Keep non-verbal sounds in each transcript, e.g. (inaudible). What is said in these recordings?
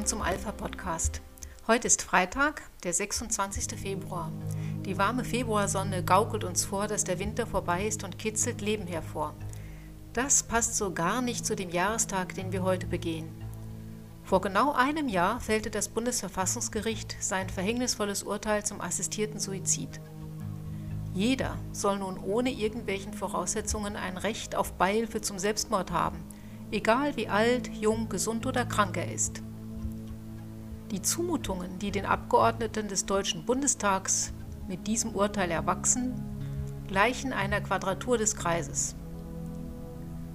willkommen zum Alpha Podcast. Heute ist Freitag, der 26. Februar. Die warme Februarsonne gaukelt uns vor, dass der Winter vorbei ist und kitzelt Leben hervor. Das passt so gar nicht zu dem Jahrestag, den wir heute begehen. Vor genau einem Jahr fällte das Bundesverfassungsgericht sein verhängnisvolles Urteil zum assistierten Suizid. Jeder soll nun ohne irgendwelchen Voraussetzungen ein Recht auf Beihilfe zum Selbstmord haben – egal wie alt, jung, gesund oder krank er ist. Die Zumutungen, die den Abgeordneten des Deutschen Bundestags mit diesem Urteil erwachsen, gleichen einer Quadratur des Kreises.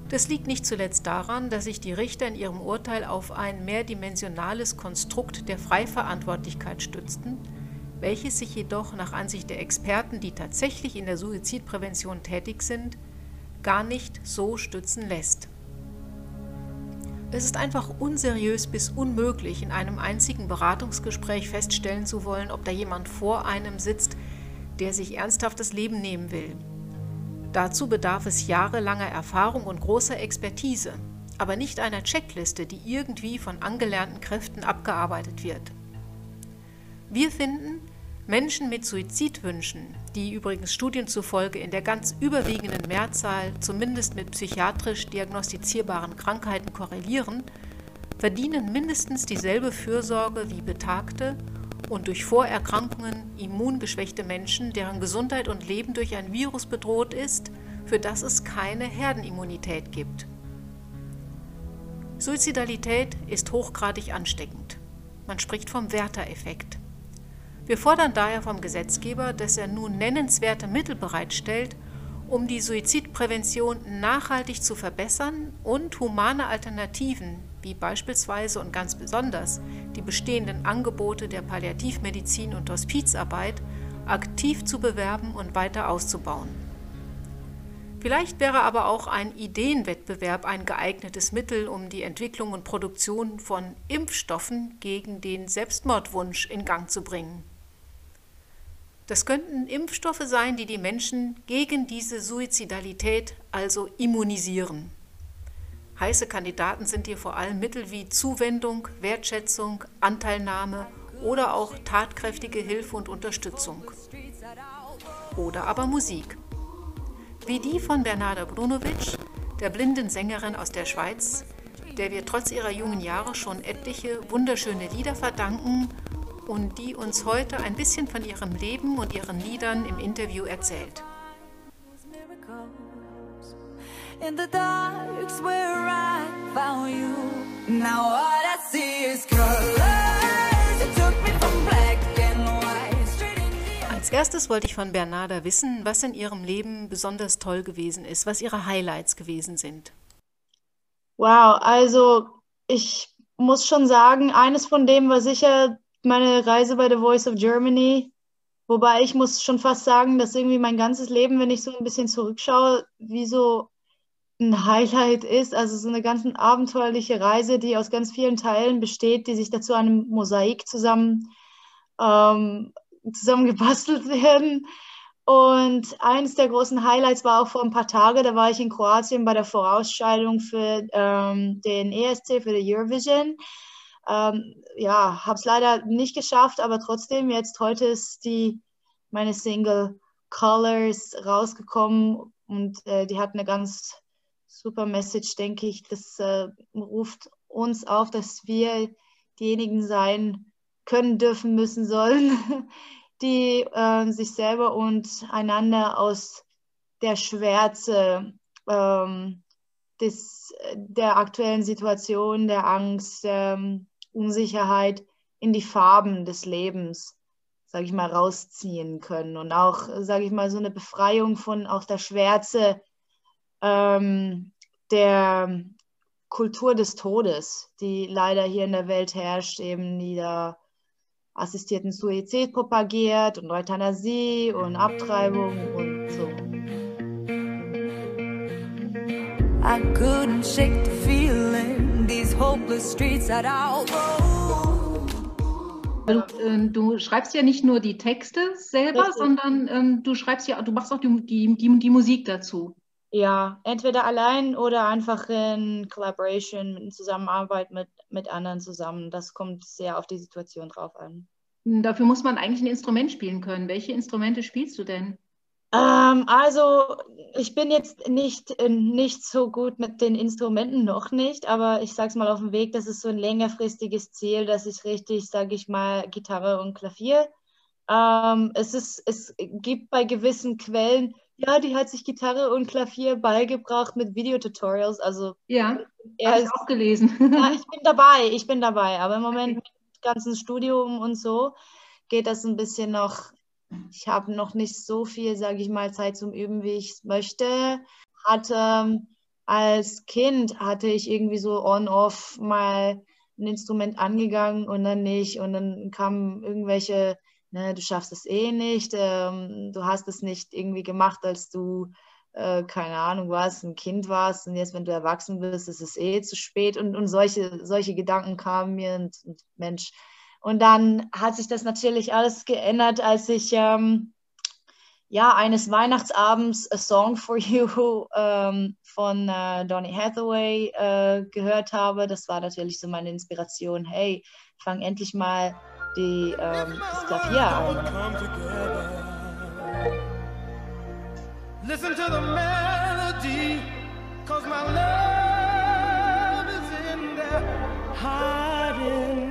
Das liegt nicht zuletzt daran, dass sich die Richter in ihrem Urteil auf ein mehrdimensionales Konstrukt der Freiverantwortlichkeit stützten, welches sich jedoch nach Ansicht der Experten, die tatsächlich in der Suizidprävention tätig sind, gar nicht so stützen lässt. Es ist einfach unseriös bis unmöglich, in einem einzigen Beratungsgespräch feststellen zu wollen, ob da jemand vor einem sitzt, der sich ernsthaft das Leben nehmen will. Dazu bedarf es jahrelanger Erfahrung und großer Expertise, aber nicht einer Checkliste, die irgendwie von angelernten Kräften abgearbeitet wird. Wir finden, Menschen mit Suizidwünschen, die übrigens Studien zufolge in der ganz überwiegenden Mehrzahl zumindest mit psychiatrisch diagnostizierbaren Krankheiten korrelieren, verdienen mindestens dieselbe Fürsorge wie betagte und durch Vorerkrankungen immungeschwächte Menschen, deren Gesundheit und Leben durch ein Virus bedroht ist, für das es keine Herdenimmunität gibt. Suizidalität ist hochgradig ansteckend. Man spricht vom Werter-Effekt. Wir fordern daher vom Gesetzgeber, dass er nun nennenswerte Mittel bereitstellt, um die Suizidprävention nachhaltig zu verbessern und humane Alternativen, wie beispielsweise und ganz besonders die bestehenden Angebote der Palliativmedizin und Hospizarbeit, aktiv zu bewerben und weiter auszubauen. Vielleicht wäre aber auch ein Ideenwettbewerb ein geeignetes Mittel, um die Entwicklung und Produktion von Impfstoffen gegen den Selbstmordwunsch in Gang zu bringen. Das könnten Impfstoffe sein, die die Menschen gegen diese Suizidalität also immunisieren. Heiße Kandidaten sind hier vor allem Mittel wie Zuwendung, Wertschätzung, Anteilnahme oder auch tatkräftige Hilfe und Unterstützung. Oder aber Musik. Wie die von Bernarda Brunovic, der blinden Sängerin aus der Schweiz, der wir trotz ihrer jungen Jahre schon etliche wunderschöne Lieder verdanken und die uns heute ein bisschen von ihrem Leben und ihren Liedern im Interview erzählt. In the dark's where I found you. Now all I see is colors. It took me from black and white. Als erstes wollte ich von Bernarda wissen, was in ihrem Leben besonders toll gewesen ist, was ihre Highlights gewesen sind. Wow, also ich muss schon sagen, eines von dem war sicher meine Reise bei The Voice of Germany. Wobei ich muss schon fast sagen, dass irgendwie mein ganzes Leben, wenn ich so ein bisschen zurückschaue, wie so ein Highlight ist. Also so eine ganz abenteuerliche Reise, die aus ganz vielen Teilen besteht, die sich dazu einem Mosaik zusammen, ähm, zusammen gebastelt (laughs) werden. Und eines der großen Highlights war auch vor ein paar Tagen, da war ich in Kroatien bei der Vorausscheidung für ähm, den ESC, für die Eurovision. Ähm, ja, habe es leider nicht geschafft, aber trotzdem, jetzt heute ist die, meine Single Colors rausgekommen und äh, die hat eine ganz super Message, denke ich. Das äh, ruft uns auf, dass wir diejenigen sein können, dürfen, müssen, sollen, (laughs) die äh, sich selber und einander aus der Schwärze ähm, des, der aktuellen Situation, der Angst, ähm, Unsicherheit in die Farben des Lebens, sage ich mal, rausziehen können. Und auch, sage ich mal, so eine Befreiung von auch der Schwärze ähm, der Kultur des Todes, die leider hier in der Welt herrscht, eben die da assistierten Suizid propagiert und Euthanasie und Abtreibung und so. I couldn't shake the feeling these hopeless streets that I'll go. Du, äh, du, schreibst ja nicht nur die Texte selber, Richtig. sondern ähm, du schreibst ja, du machst auch die, die, die, die Musik dazu. Ja, entweder allein oder einfach in Collaboration, in Zusammenarbeit mit, mit anderen zusammen. Das kommt sehr auf die Situation drauf an. Dafür muss man eigentlich ein Instrument spielen können. Welche Instrumente spielst du denn? Ähm, also ich bin jetzt nicht, äh, nicht so gut mit den Instrumenten, noch nicht, aber ich sage es mal auf dem Weg, das ist so ein längerfristiges Ziel, dass ich richtig, sage ich mal, Gitarre und Klavier. Ähm, es, ist, es gibt bei gewissen Quellen, ja, die hat sich Gitarre und Klavier beigebracht mit Videotutorials. Also ja, habe ich auch gelesen. ja, (laughs) ich bin dabei, ich bin dabei. Aber im Moment mit dem ganzen Studium und so geht das ein bisschen noch ich habe noch nicht so viel, sage ich mal, Zeit zum Üben, wie ich es möchte. Hatte ähm, als Kind hatte ich irgendwie so on-off mal ein Instrument angegangen und dann nicht. Und dann kamen irgendwelche, ne, du schaffst es eh nicht, ähm, du hast es nicht irgendwie gemacht, als du, äh, keine Ahnung, warst, ein Kind warst. Und jetzt, wenn du erwachsen bist, ist es eh zu spät. Und, und solche, solche Gedanken kamen mir und, und Mensch, und dann hat sich das natürlich alles geändert, als ich ähm, ja eines Weihnachtsabends A Song for You (laughs) ähm, von äh, Donny Hathaway äh, gehört habe. Das war natürlich so meine Inspiration. Hey, fang endlich mal die, ähm, das Klavier an. Listen to the melody, cause my love is in there hiding.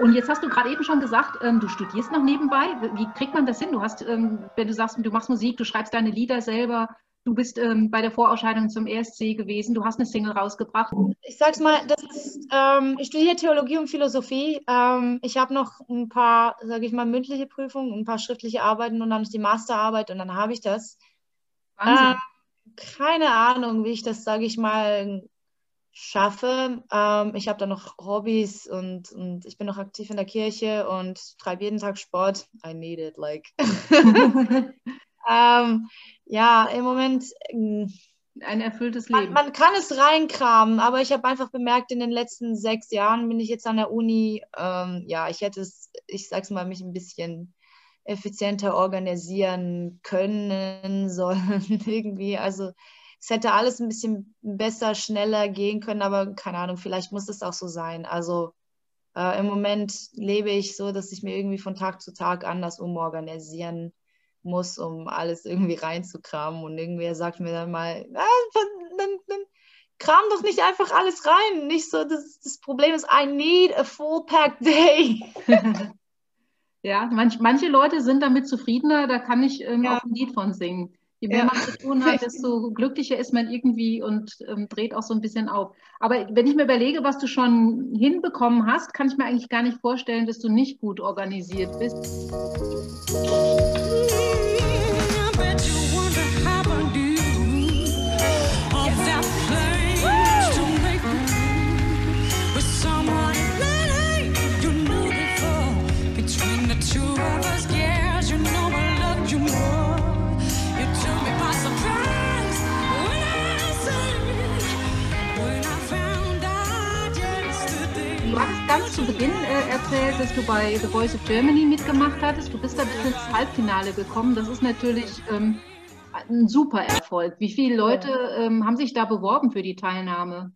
Und jetzt hast du gerade eben schon gesagt, ähm, du studierst noch nebenbei. Wie kriegt man das hin? Du hast, ähm, wenn du sagst, du machst Musik, du schreibst deine Lieder selber, du bist ähm, bei der Vorausscheidung zum ESC gewesen, du hast eine Single rausgebracht. Ich sag's mal, ist, ähm, ich studiere Theologie und Philosophie. Ähm, ich habe noch ein paar, sage ich mal, mündliche Prüfungen, ein paar schriftliche Arbeiten und dann ist die Masterarbeit und dann habe ich das. Wahnsinn. Ähm, keine Ahnung, wie ich das, sage ich mal, schaffe. Ähm, ich habe da noch Hobbys und, und ich bin noch aktiv in der Kirche und treibe jeden Tag Sport. I need it, like. (laughs) ähm, ja, im Moment. Ähm, ein erfülltes Leben. Man, man, kann es reinkramen, aber ich habe einfach bemerkt, in den letzten sechs Jahren bin ich jetzt an der Uni. Ähm, ja, ich hätte es, ich sag's mal, mich ein bisschen effizienter organisieren können (laughs) sollen irgendwie. Also es hätte alles ein bisschen besser, schneller gehen können, aber keine Ahnung, vielleicht muss es auch so sein. Also äh, im Moment lebe ich so, dass ich mir irgendwie von Tag zu Tag anders umorganisieren muss, um alles irgendwie reinzukramen. Und irgendwer sagt mir dann mal, ah, dann, dann kram doch nicht einfach alles rein. Nicht so, das, das Problem ist, I need a full pack day. (laughs) ja, manch, manche Leute sind damit zufriedener, da kann ich ähm, ja. auch ein Lied von singen. Je mehr ja. man zu tun hat, (laughs) desto glücklicher ist man irgendwie und ähm, dreht auch so ein bisschen auf. Aber wenn ich mir überlege, was du schon hinbekommen hast, kann ich mir eigentlich gar nicht vorstellen, dass du nicht gut organisiert bist. Du bei The Voice of Germany mitgemacht hattest. Du bist da bis ins Halbfinale gekommen. Das ist natürlich ähm, ein super Erfolg. Wie viele Leute ähm, haben sich da beworben für die Teilnahme?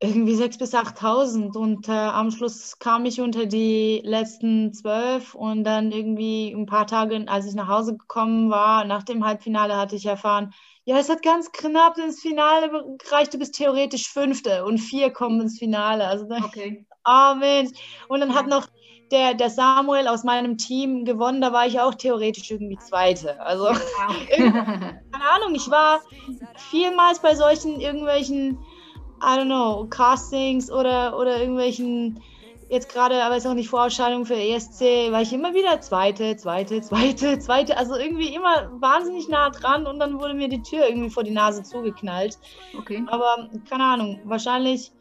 Irgendwie 6.000 bis 8.000 und äh, am Schluss kam ich unter die letzten zwölf und dann irgendwie ein paar Tage, als ich nach Hause gekommen war, nach dem Halbfinale hatte ich erfahren, ja, es hat ganz knapp ins Finale gereicht, du bist theoretisch Fünfte und vier kommen ins Finale. Also okay oh (laughs) Mensch. Und dann hat noch der, der Samuel aus meinem Team gewonnen, da war ich auch theoretisch irgendwie Zweite. Also, (laughs) keine Ahnung, ich war vielmals bei solchen irgendwelchen, I don't know, Castings oder, oder irgendwelchen, jetzt gerade, aber ist auch nicht Vorausscheidung für ESC, war ich immer wieder Zweite, Zweite, Zweite, (laughs) Zweite, also irgendwie immer wahnsinnig nah dran und dann wurde mir die Tür irgendwie vor die Nase zugeknallt. Okay. Aber keine Ahnung, wahrscheinlich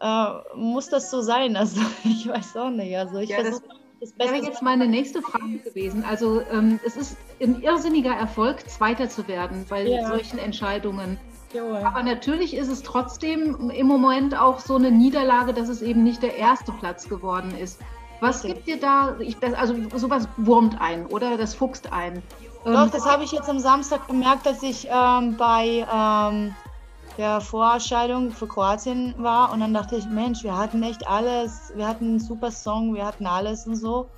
äh, muss das so sein? Also (laughs) ich weiß auch nicht. Also ich ja, versuche das Beste. wäre jetzt meine nächste Frage gewesen. Also ähm, es ist ein irrsinniger Erfolg, Zweiter zu werden bei ja. solchen Entscheidungen. Jawohl. Aber natürlich ist es trotzdem im Moment auch so eine Niederlage, dass es eben nicht der erste Platz geworden ist. Was okay. gibt dir da, ich, also sowas wurmt ein oder das fuchst ein. Doch, das habe ich jetzt am Samstag gemerkt, dass ich ähm, bei ähm, der Vorausscheidung für Kroatien war und dann dachte ich, Mensch, wir hatten echt alles, wir hatten einen super Song, wir hatten alles und so.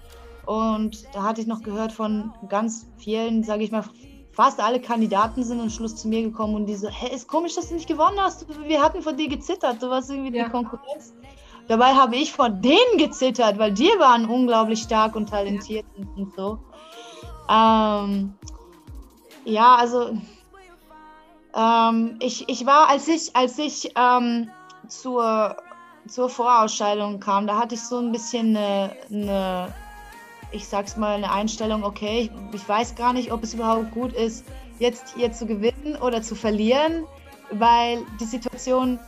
Und da hatte ich noch gehört von ganz vielen, sage ich mal, fast alle Kandidaten sind am Schluss zu mir gekommen und die so, hä, ist komisch, dass du nicht gewonnen hast. Wir hatten vor dir gezittert, du warst irgendwie ja. die Konkurrenz. Dabei habe ich vor denen gezittert, weil die waren unglaublich stark und talentiert ja. und, und, so. Ähm, ja, also ähm, ich, ich war, als ich, als ich ähm, zur, zur Vorausscheidung kam, da hatte ich so ein bisschen eine, eine ich sag's mal, eine Einstellung, okay, ich, ich weiß gar nicht, ob es überhaupt gut ist, jetzt hier zu gewinnen oder zu verlieren, weil die Situation,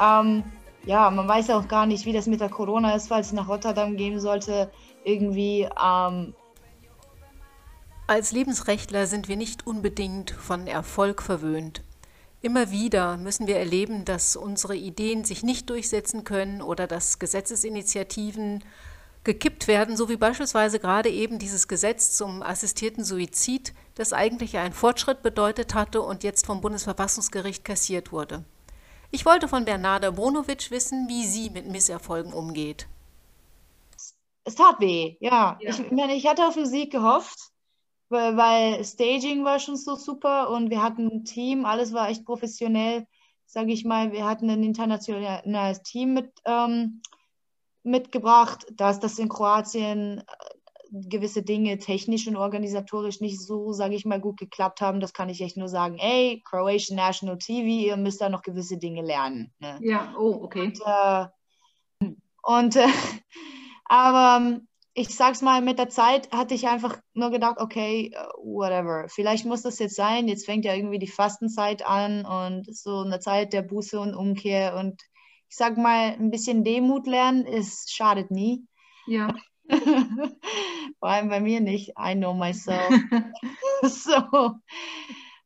ähm, ja, man weiß ja auch gar nicht, wie das mit der Corona ist, falls es nach Rotterdam gehen sollte, irgendwie. Ähm Als Lebensrechtler sind wir nicht unbedingt von Erfolg verwöhnt. Immer wieder müssen wir erleben, dass unsere Ideen sich nicht durchsetzen können oder dass Gesetzesinitiativen gekippt werden, so wie beispielsweise gerade eben dieses Gesetz zum assistierten Suizid, das eigentlich einen Fortschritt bedeutet hatte und jetzt vom Bundesverfassungsgericht kassiert wurde. Ich wollte von Bernarda Bonovic wissen, wie sie mit Misserfolgen umgeht. Es tat weh, ja. ja. Ich, meine, ich hatte auf den Sieg gehofft, weil, weil Staging war schon so super und wir hatten ein Team, alles war echt professionell, sage ich mal. Wir hatten ein internationales Team mit ähm, mitgebracht, dass das in Kroatien äh, gewisse Dinge technisch und organisatorisch nicht so, sage ich mal, gut geklappt haben. Das kann ich echt nur sagen. Ey, Croatian National TV, ihr müsst da noch gewisse Dinge lernen. Ne? Ja, oh, okay. Und, äh, und äh, (laughs) aber ähm, ich sag's mal, mit der Zeit hatte ich einfach nur gedacht, okay, äh, whatever. Vielleicht muss das jetzt sein. Jetzt fängt ja irgendwie die Fastenzeit an und so eine Zeit der Buße und Umkehr und ich sag mal, ein bisschen Demut lernen, es schadet nie. Ja. (laughs) Vor allem bei mir nicht. I know myself. (laughs) so.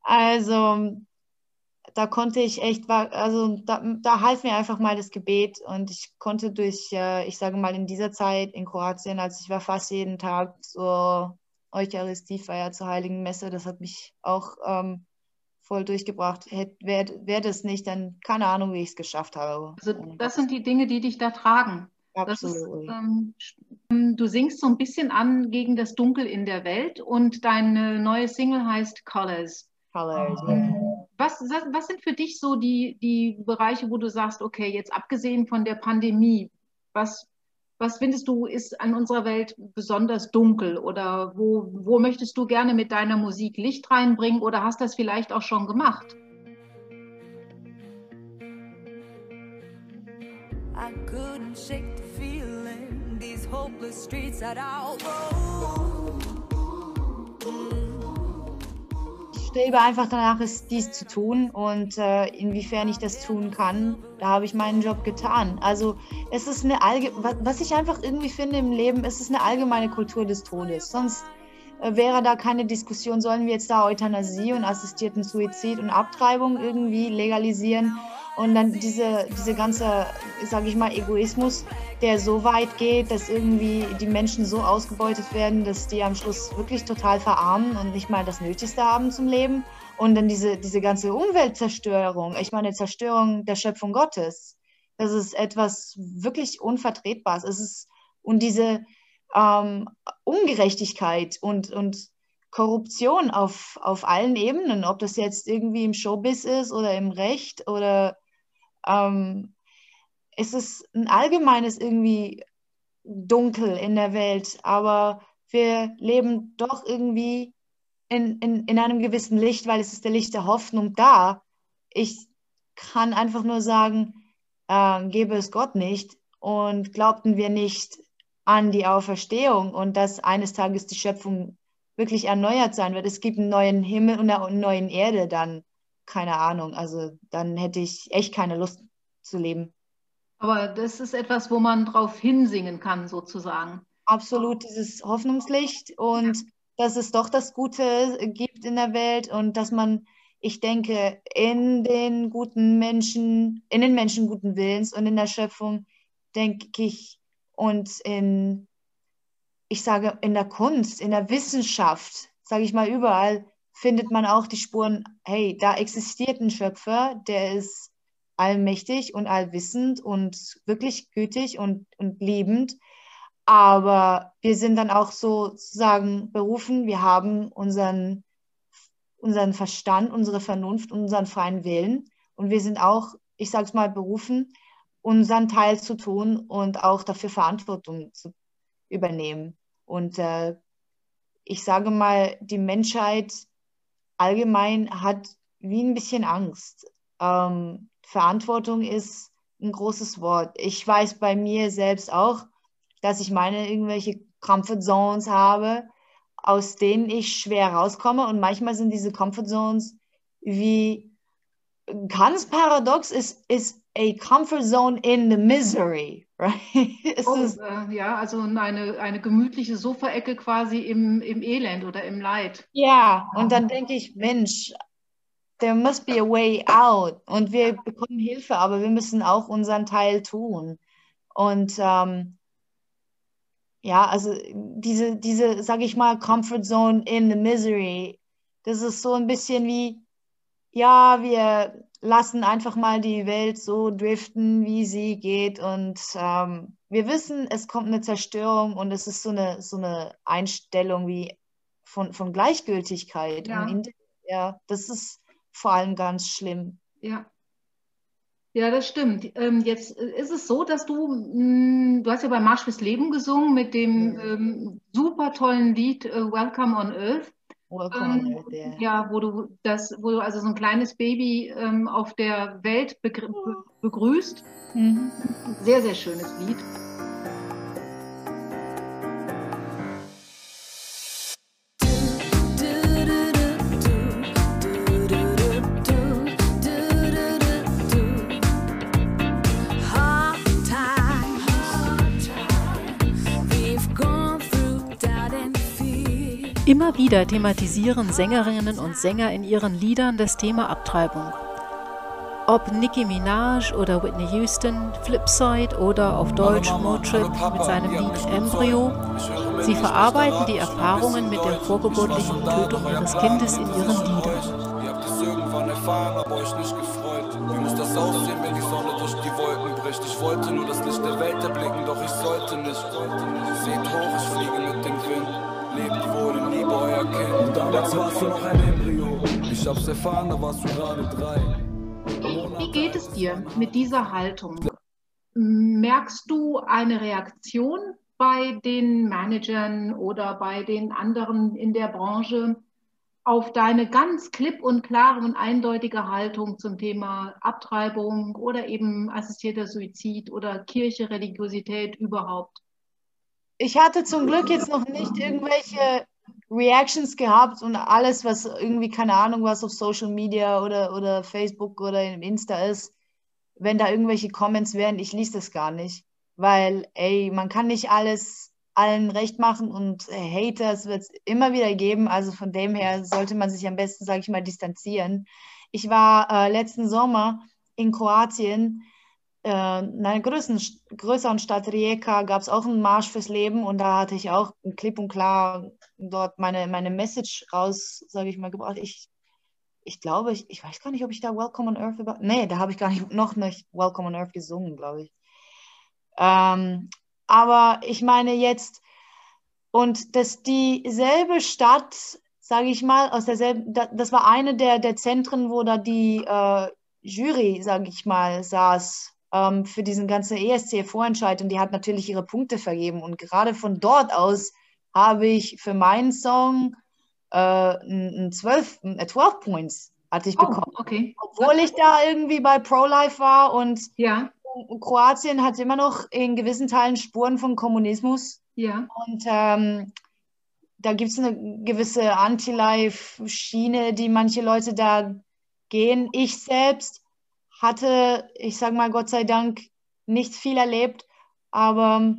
Also, da konnte ich echt, also da, da half mir einfach mal das Gebet und ich konnte durch, äh, ich sage mal, in dieser Zeit in Kroatien, als ich war fast jeden Tag zur Eucharistiefeier zur Heiligen Messe, das hat mich auch ähm, voll durchgebracht. Wäre wär das nicht, dann keine Ahnung, wie ich es geschafft habe. Also das sind die Dinge, die dich da tragen. Absolut. Ist, ähm, du singst so ein bisschen an gegen das Dunkel in der Welt und deine neue Single heißt Colors. Colors, ähm, was, was sind für dich so die, die Bereiche, wo du sagst, okay, jetzt abgesehen von der Pandemie, was, was findest du ist an unserer Welt besonders dunkel oder wo, wo möchtest du gerne mit deiner Musik Licht reinbringen oder hast das vielleicht auch schon gemacht? I couldn't shake the feeling, these hopeless streets that I'll go. Strebe einfach danach, es dies zu tun und äh, inwiefern ich das tun kann, da habe ich meinen Job getan. Also es ist eine Allge was ich einfach irgendwie finde im Leben, es ist eine allgemeine Kultur des Todes. Sonst äh, wäre da keine Diskussion, sollen wir jetzt da Euthanasie und assistierten Suizid und Abtreibung irgendwie legalisieren? Und dann diese, diese ganze, sage ich mal, Egoismus, der so weit geht, dass irgendwie die Menschen so ausgebeutet werden, dass die am Schluss wirklich total verarmen und nicht mal das Nötigste haben zum Leben. Und dann diese, diese ganze Umweltzerstörung, ich meine, Zerstörung der Schöpfung Gottes, das ist etwas wirklich Unvertretbares. Es ist, und diese ähm, Ungerechtigkeit und, und Korruption auf, auf allen Ebenen, ob das jetzt irgendwie im Showbiz ist oder im Recht oder ähm, es ist ein allgemeines irgendwie dunkel in der Welt, aber wir leben doch irgendwie in, in, in einem gewissen Licht, weil es ist der Licht der Hoffnung da. Ich kann einfach nur sagen, äh, gäbe es Gott nicht und glaubten wir nicht an die Auferstehung und dass eines Tages die Schöpfung wirklich erneuert sein wird. Es gibt einen neuen Himmel und eine neue Erde, dann keine Ahnung. Also dann hätte ich echt keine Lust zu leben. Aber das ist etwas, wo man drauf hinsingen kann, sozusagen. Absolut, dieses Hoffnungslicht und ja. dass es doch das Gute gibt in der Welt und dass man, ich denke, in den guten Menschen, in den Menschen guten Willens und in der Schöpfung, denke ich, und in, ich sage, in der Kunst, in der Wissenschaft, sage ich mal, überall findet man auch die Spuren, hey, da existiert ein Schöpfer, der ist allmächtig und allwissend und wirklich gütig und, und liebend. Aber wir sind dann auch sozusagen berufen, wir haben unseren, unseren Verstand, unsere Vernunft, unseren freien Willen. Und wir sind auch, ich sage es mal, berufen, unseren Teil zu tun und auch dafür Verantwortung zu übernehmen. Und äh, ich sage mal, die Menschheit allgemein hat wie ein bisschen Angst. Ähm, Verantwortung ist ein großes Wort. Ich weiß bei mir selbst auch, dass ich meine irgendwelche Comfort Zones habe, aus denen ich schwer rauskomme. Und manchmal sind diese Comfort Zones wie ganz paradox ist, ist a comfort zone in the misery, (laughs) right? oh, äh, ja, also eine, eine gemütliche Sofaecke quasi im, im Elend oder im Leid. Ja, und dann denke ich, Mensch, there must be a way out. Und wir bekommen Hilfe, aber wir müssen auch unseren Teil tun. Und ähm, ja, also diese, diese, sag ich mal, Comfort Zone in the Misery, das ist so ein bisschen wie, ja, wir lassen einfach mal die Welt so driften, wie sie geht. Und ähm, wir wissen, es kommt eine Zerstörung und es ist so eine, so eine Einstellung wie von, von Gleichgültigkeit. Ja. Und in, ja, das ist vor allem ganz schlimm. Ja. Ja, das stimmt. Ähm, jetzt ist es so, dass du, mh, hm, du hast ja bei Marsch fürs Leben gesungen mit dem ähm, super tollen Lied äh, Welcome on Earth. Ähm. Ja, wo du das, wo du also so ein kleines Baby ähm, auf der Welt begrüßt. Mhm. Sehr, sehr schönes Lied. Immer wieder thematisieren Sängerinnen und Sänger in ihren Liedern das Thema Abtreibung. Ob Nicki Minaj oder Whitney Houston, Flipside oder auf Deutsch Motrip mit seinem Lied Embryo, sie verarbeiten die Erfahrungen mit der vorgeburtlichen Tötung ihres Kindes in ihren Liedern. Ihr habt es irgendwann erfahren, aber euch nicht gefreut. Wie muss das aussehen, wenn die Sonne durch die Wolken bricht? Ich wollte nur das Licht der Welt erblicken, doch ich sollte nicht. Seht hoch, ich fliege mit dem Wind. Lebt wohl in Liebe, euer Kind. Damals warst du noch ein Embryo. Ich hab's erfahren, da warst du gerade drei. Wie geht es dir mit dieser Haltung? Merkst du eine Reaktion bei den Managern oder bei den anderen in der Branche auf deine ganz klipp und klare und eindeutige Haltung zum Thema Abtreibung oder eben assistierter Suizid oder Kirche, Religiosität überhaupt? Ich hatte zum Glück jetzt noch nicht irgendwelche Reactions gehabt und alles, was irgendwie, keine Ahnung, was auf Social Media oder, oder Facebook oder im Insta ist, wenn da irgendwelche Comments wären, ich lese das gar nicht. Weil, ey, man kann nicht alles allen recht machen und äh, Haters wird es immer wieder geben. Also von dem her sollte man sich am besten, sage ich mal, distanzieren. Ich war äh, letzten Sommer in Kroatien in einer größeren, größeren Stadt Rijeka gab es auch einen Marsch fürs Leben und da hatte ich auch klipp und klar dort meine, meine Message raus, sage ich mal, gebracht. Ich, ich glaube, ich, ich weiß gar nicht, ob ich da Welcome on Earth über. Nee, da habe ich gar nicht (laughs) noch nicht Welcome on Earth gesungen, glaube ich. Ähm, aber ich meine jetzt, und dass dieselbe Stadt, sage ich mal, aus derselben, das war eine der, der Zentren, wo da die äh, Jury, sage ich mal, saß ähm, für diesen ganzen ESC-Vorentscheid und die hat natürlich ihre Punkte vergeben. Und gerade von dort aus habe ich für meinen Song äh, ein 12, 12 Points hatte ich oh, bekommen. Okay. Obwohl ich da irgendwie bei Pro-Life war und ja. Kroatien hat immer noch in gewissen Teilen Spuren von Kommunismus. Ja. Und ähm, da gibt es eine gewisse Anti-Life-Schiene, die manche Leute da gehen. Ich selbst hatte, ich sage mal Gott sei Dank, nicht viel erlebt, aber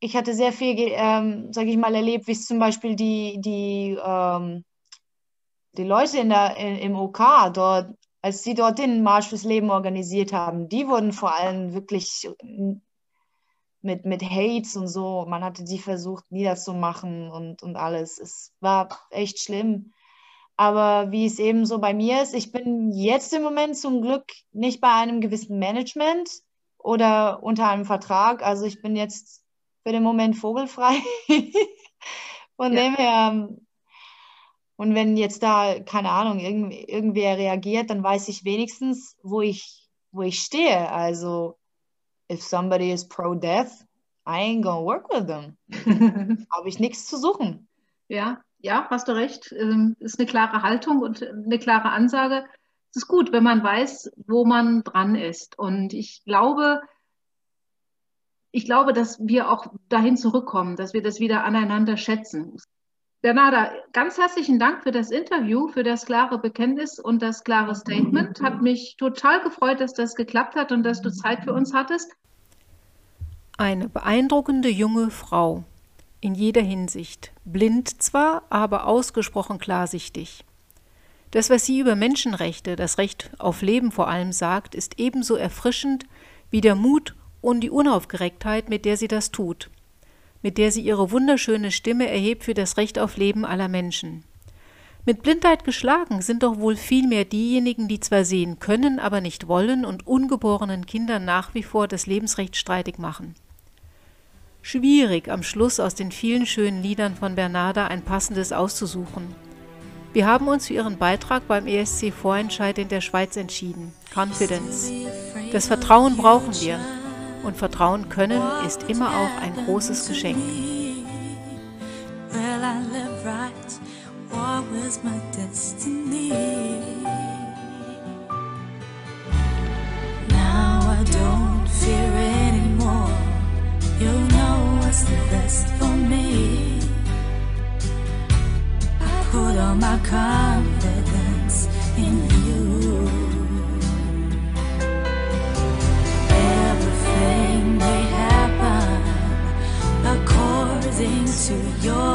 ich hatte sehr viel, ähm, sage ich mal, erlebt, wie es zum Beispiel die, die, ähm, die Leute in der, in, im OK dort, als sie dort den Marsch fürs Leben organisiert haben, die wurden vor allem wirklich mit, mit Hates und so. Man hatte die versucht niederzumachen und, und alles. Es war echt schlimm. Aber wie es eben so bei mir ist, ich bin jetzt im Moment zum Glück nicht bei einem gewissen Management oder unter einem Vertrag. Also ich bin jetzt für den Moment vogelfrei. (laughs) Von ja. dem her, und wenn jetzt da, keine Ahnung, irgend, irgendwer reagiert, dann weiß ich wenigstens, wo ich, wo ich stehe. Also, if somebody is pro-death, I ain't gonna work with them. (laughs) Habe ich nichts zu suchen. Ja, ja, hast du recht. Ähm, ist eine klare Haltung und eine klare Ansage. Es ist gut, wenn man weiß, wo man dran ist. Und ich glaube, ich glaube, dass wir auch dahin zurückkommen, dass wir das wieder aneinander schätzen. Bernarda, ganz herzlichen Dank für das Interview, für das klare Bekenntnis und das klare Statement. Hat mich total gefreut, dass das geklappt hat und dass du Zeit für uns hattest. Eine beeindruckende junge Frau, in jeder Hinsicht, blind zwar, aber ausgesprochen klarsichtig. Das, was sie über Menschenrechte, das Recht auf Leben vor allem sagt, ist ebenso erfrischend wie der Mut und die Unaufgeregtheit, mit der sie das tut, mit der sie ihre wunderschöne Stimme erhebt für das Recht auf Leben aller Menschen. Mit Blindheit geschlagen sind doch wohl vielmehr diejenigen, die zwar sehen können, aber nicht wollen und ungeborenen Kindern nach wie vor das Lebensrecht streitig machen. Schwierig, am Schluss aus den vielen schönen Liedern von Bernarda ein passendes auszusuchen. Wir haben uns für ihren Beitrag beim ESC-Vorentscheid in der Schweiz entschieden. Confidence. Das Vertrauen brauchen wir. Und vertrauen können ist immer auch ein großes Geschenk. Now I don't fear anymore. You what's the best for me. I put all my confidence in you. Everything may happen according to your